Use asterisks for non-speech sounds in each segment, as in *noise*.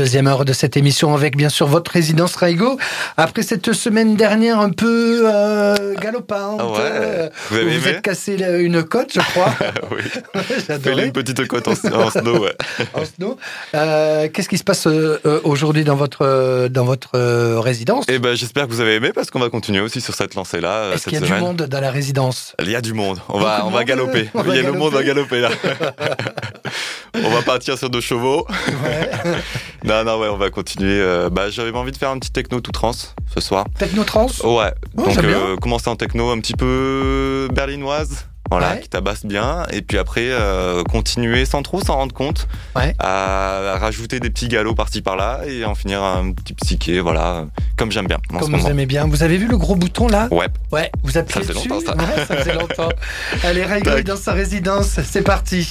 Deuxième heure de cette émission avec bien sûr votre résidence Raigo. Après cette semaine dernière un peu euh, galopante, Ah ouais. euh, Vous avez vous êtes cassé une côte, je crois. *laughs* oui. *laughs* Fais J'adorais. une petite côte en, en snow, ouais. *laughs* en snow. Euh, Qu'est-ce qui se passe aujourd'hui dans votre dans votre résidence? Et ben j'espère que vous avez aimé parce qu'on va continuer aussi sur cette lancée là Est-ce qu'il y a semaine. du monde dans la résidence? Il y a du monde. On va on va galoper. on va Il y a le monde va galoper? galoper là. on va partir sur deux chevaux. Ouais. Non non ouais on va continuer. euh, bah j'avais envie de faire un petit techno tout trans ce soir. Technotrans Ouais. Oh, Donc euh, commencer en techno un petit peu berlinoise. Voilà, Ouais. qui tabasse bien. Et puis après, euh, continuer sans trop s'en rendre compte. Ouais. À, à rajouter des petits galops par-ci par-là et en finir un petit psyché, voilà, comme j'aime bien en ce Comme vous aimez bien. Vous avez vu le gros bouton là? Ouais, Ouais, vous appuyez Ça faisait dessus. longtemps, ça. Ouais, ça faisait longtemps. *laughs* Allez, Raigo dans sa résidence. C'est parti.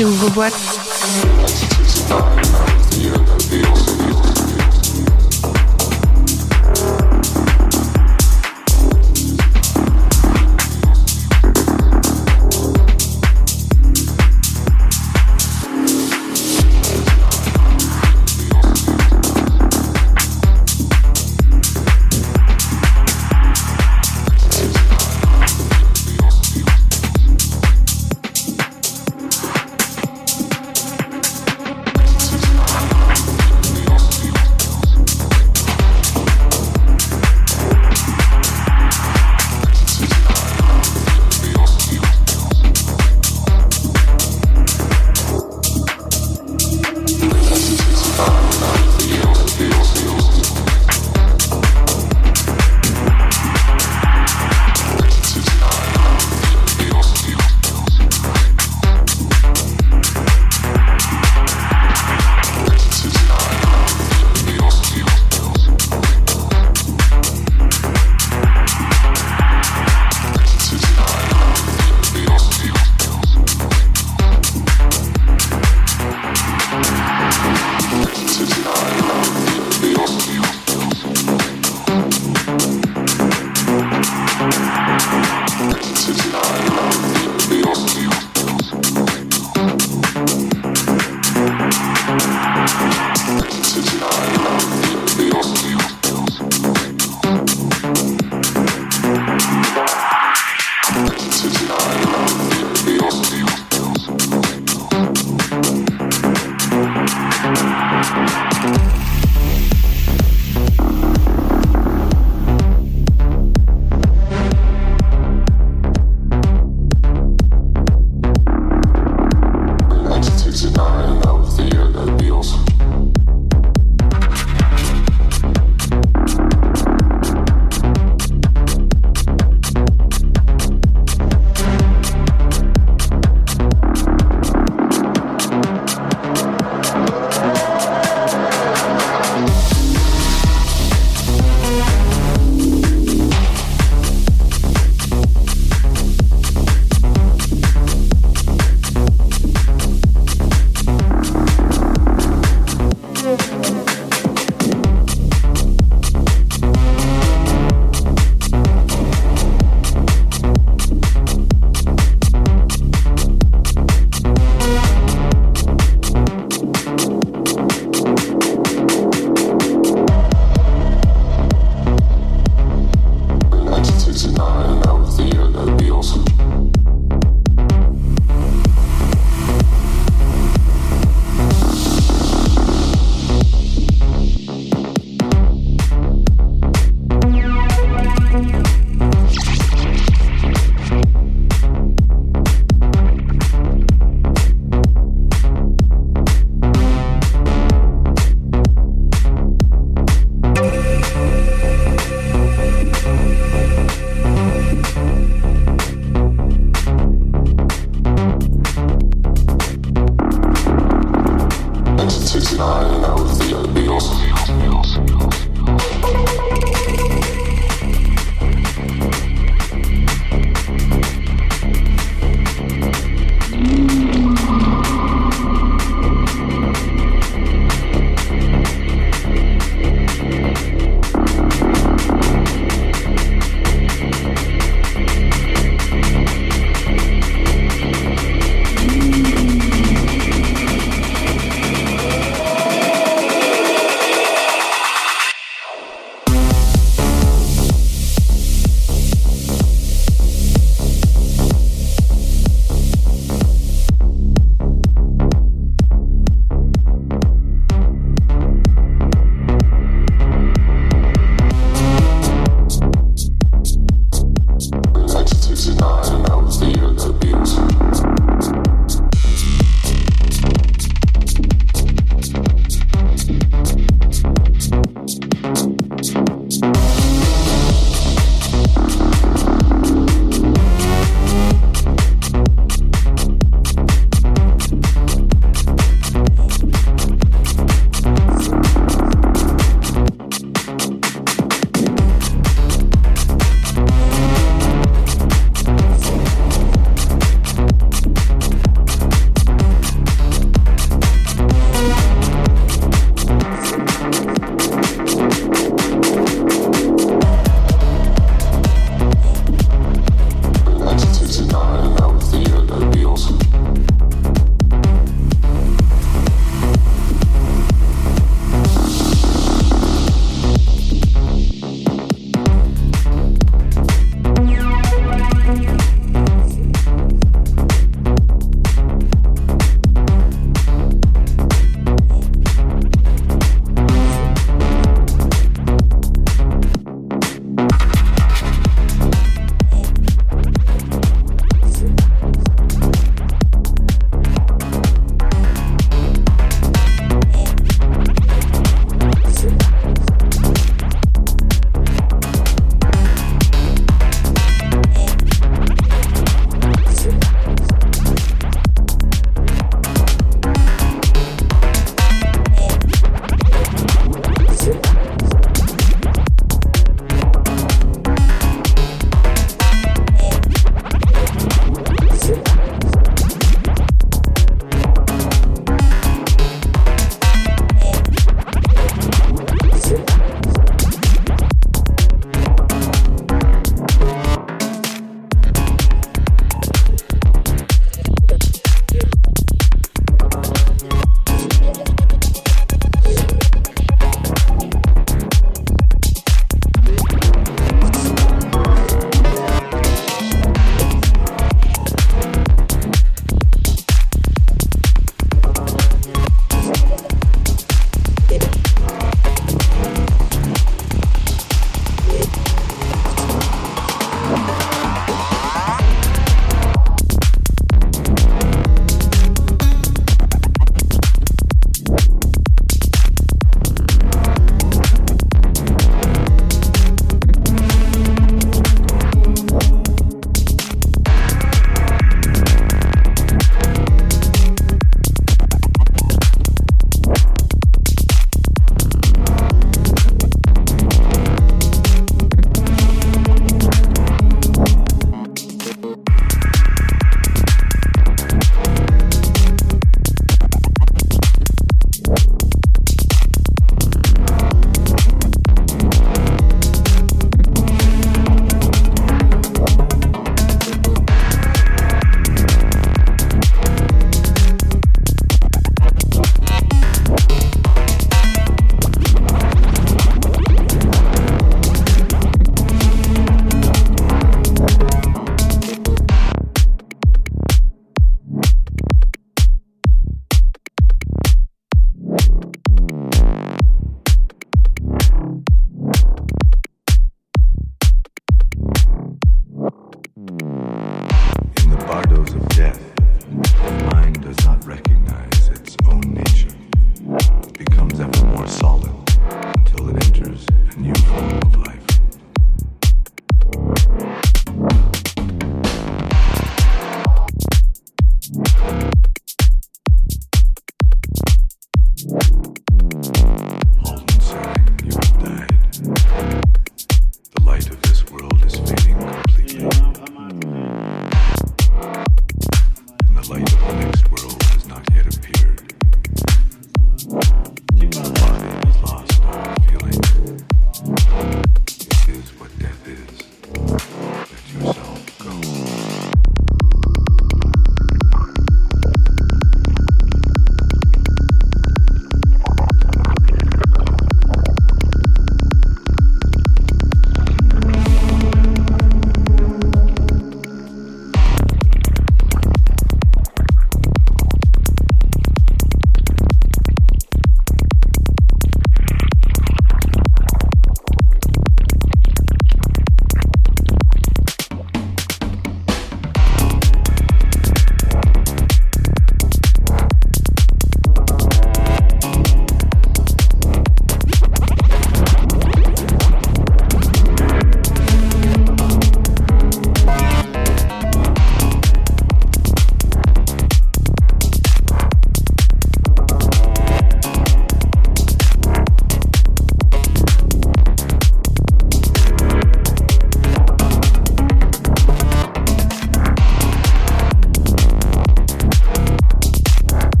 Qui ouvre boîte.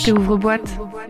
Rage. ouvre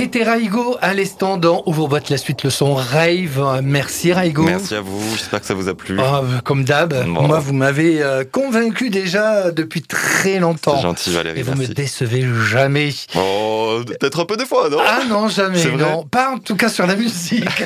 C'était Raigo à l'instant dans Ouvre-boîte la suite le son Rave. Merci Raigo. Merci à vous, j'espère que ça vous a plu. Oh, comme d'hab, Bon. moi vous m'avez euh, convaincu déjà depuis très C'est longtemps. gentil Valérie, Et vous me merci. décevez jamais. Oh, peut-être un peu des fois, non? Ah non, jamais, C'est non. Pas en tout cas sur la musique. *laughs*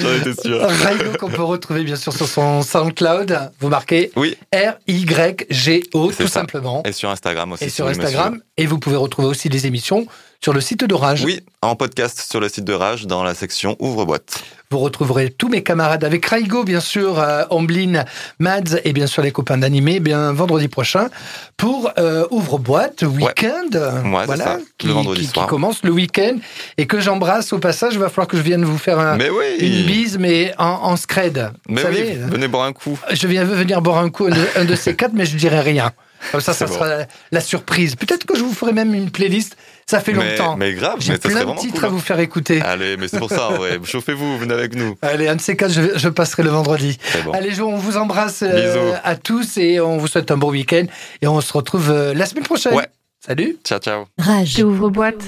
J'en étais sûr. Raigo qu'on peut retrouver bien sûr sur son SoundCloud. Vous marquez Oui, R-Y-G-O C'est tout ça. simplement. et sur Instagram aussi. Et sur me Instagram. Et vous pouvez retrouver aussi les émissions sur le site d'Orage. suivre. Oui, en podcast sur le site de Rage dans la section Ouvre-boîte. Vous retrouverez tous mes camarades avec Raigo, bien sûr, euh, Omblin, Mads et bien sûr les copains d'animé, bien vendredi prochain pour euh, Ouvre-boîte, week-end. c'est ça, qui, le vendredi qui- qui soir. commence le week-end et que j'embrasse au passage. Il va falloir que je vienne vous faire un- Mais oui une bise, mais en, en scred. Mais vous oui, savez, venez boire un coup. je viens venir boire un coup, un de, un de ces quatre, mais je dirai rien. Comme ça, *laughs* ça bon. sera la, la surprise. Peut-être que je vous ferai même une playlist. Ça fait Mais, longtemps. mais grave, J'ai plein de titres cool. à hein. vous faire écouter. Allez, mais c'est pour ça, vrai. *laughs* Chauffez-vous, venez avec nous. Allez, un de ces quatre, je, je passerai le vendredi. Bon. Allez, Jo, on vous embrasse euh, à tous et on vous souhaite un bon week-end. Et on se retrouve euh, la semaine prochaine. Ouais. Salut Ciao, ciao. Rage. J'ouvre boîte.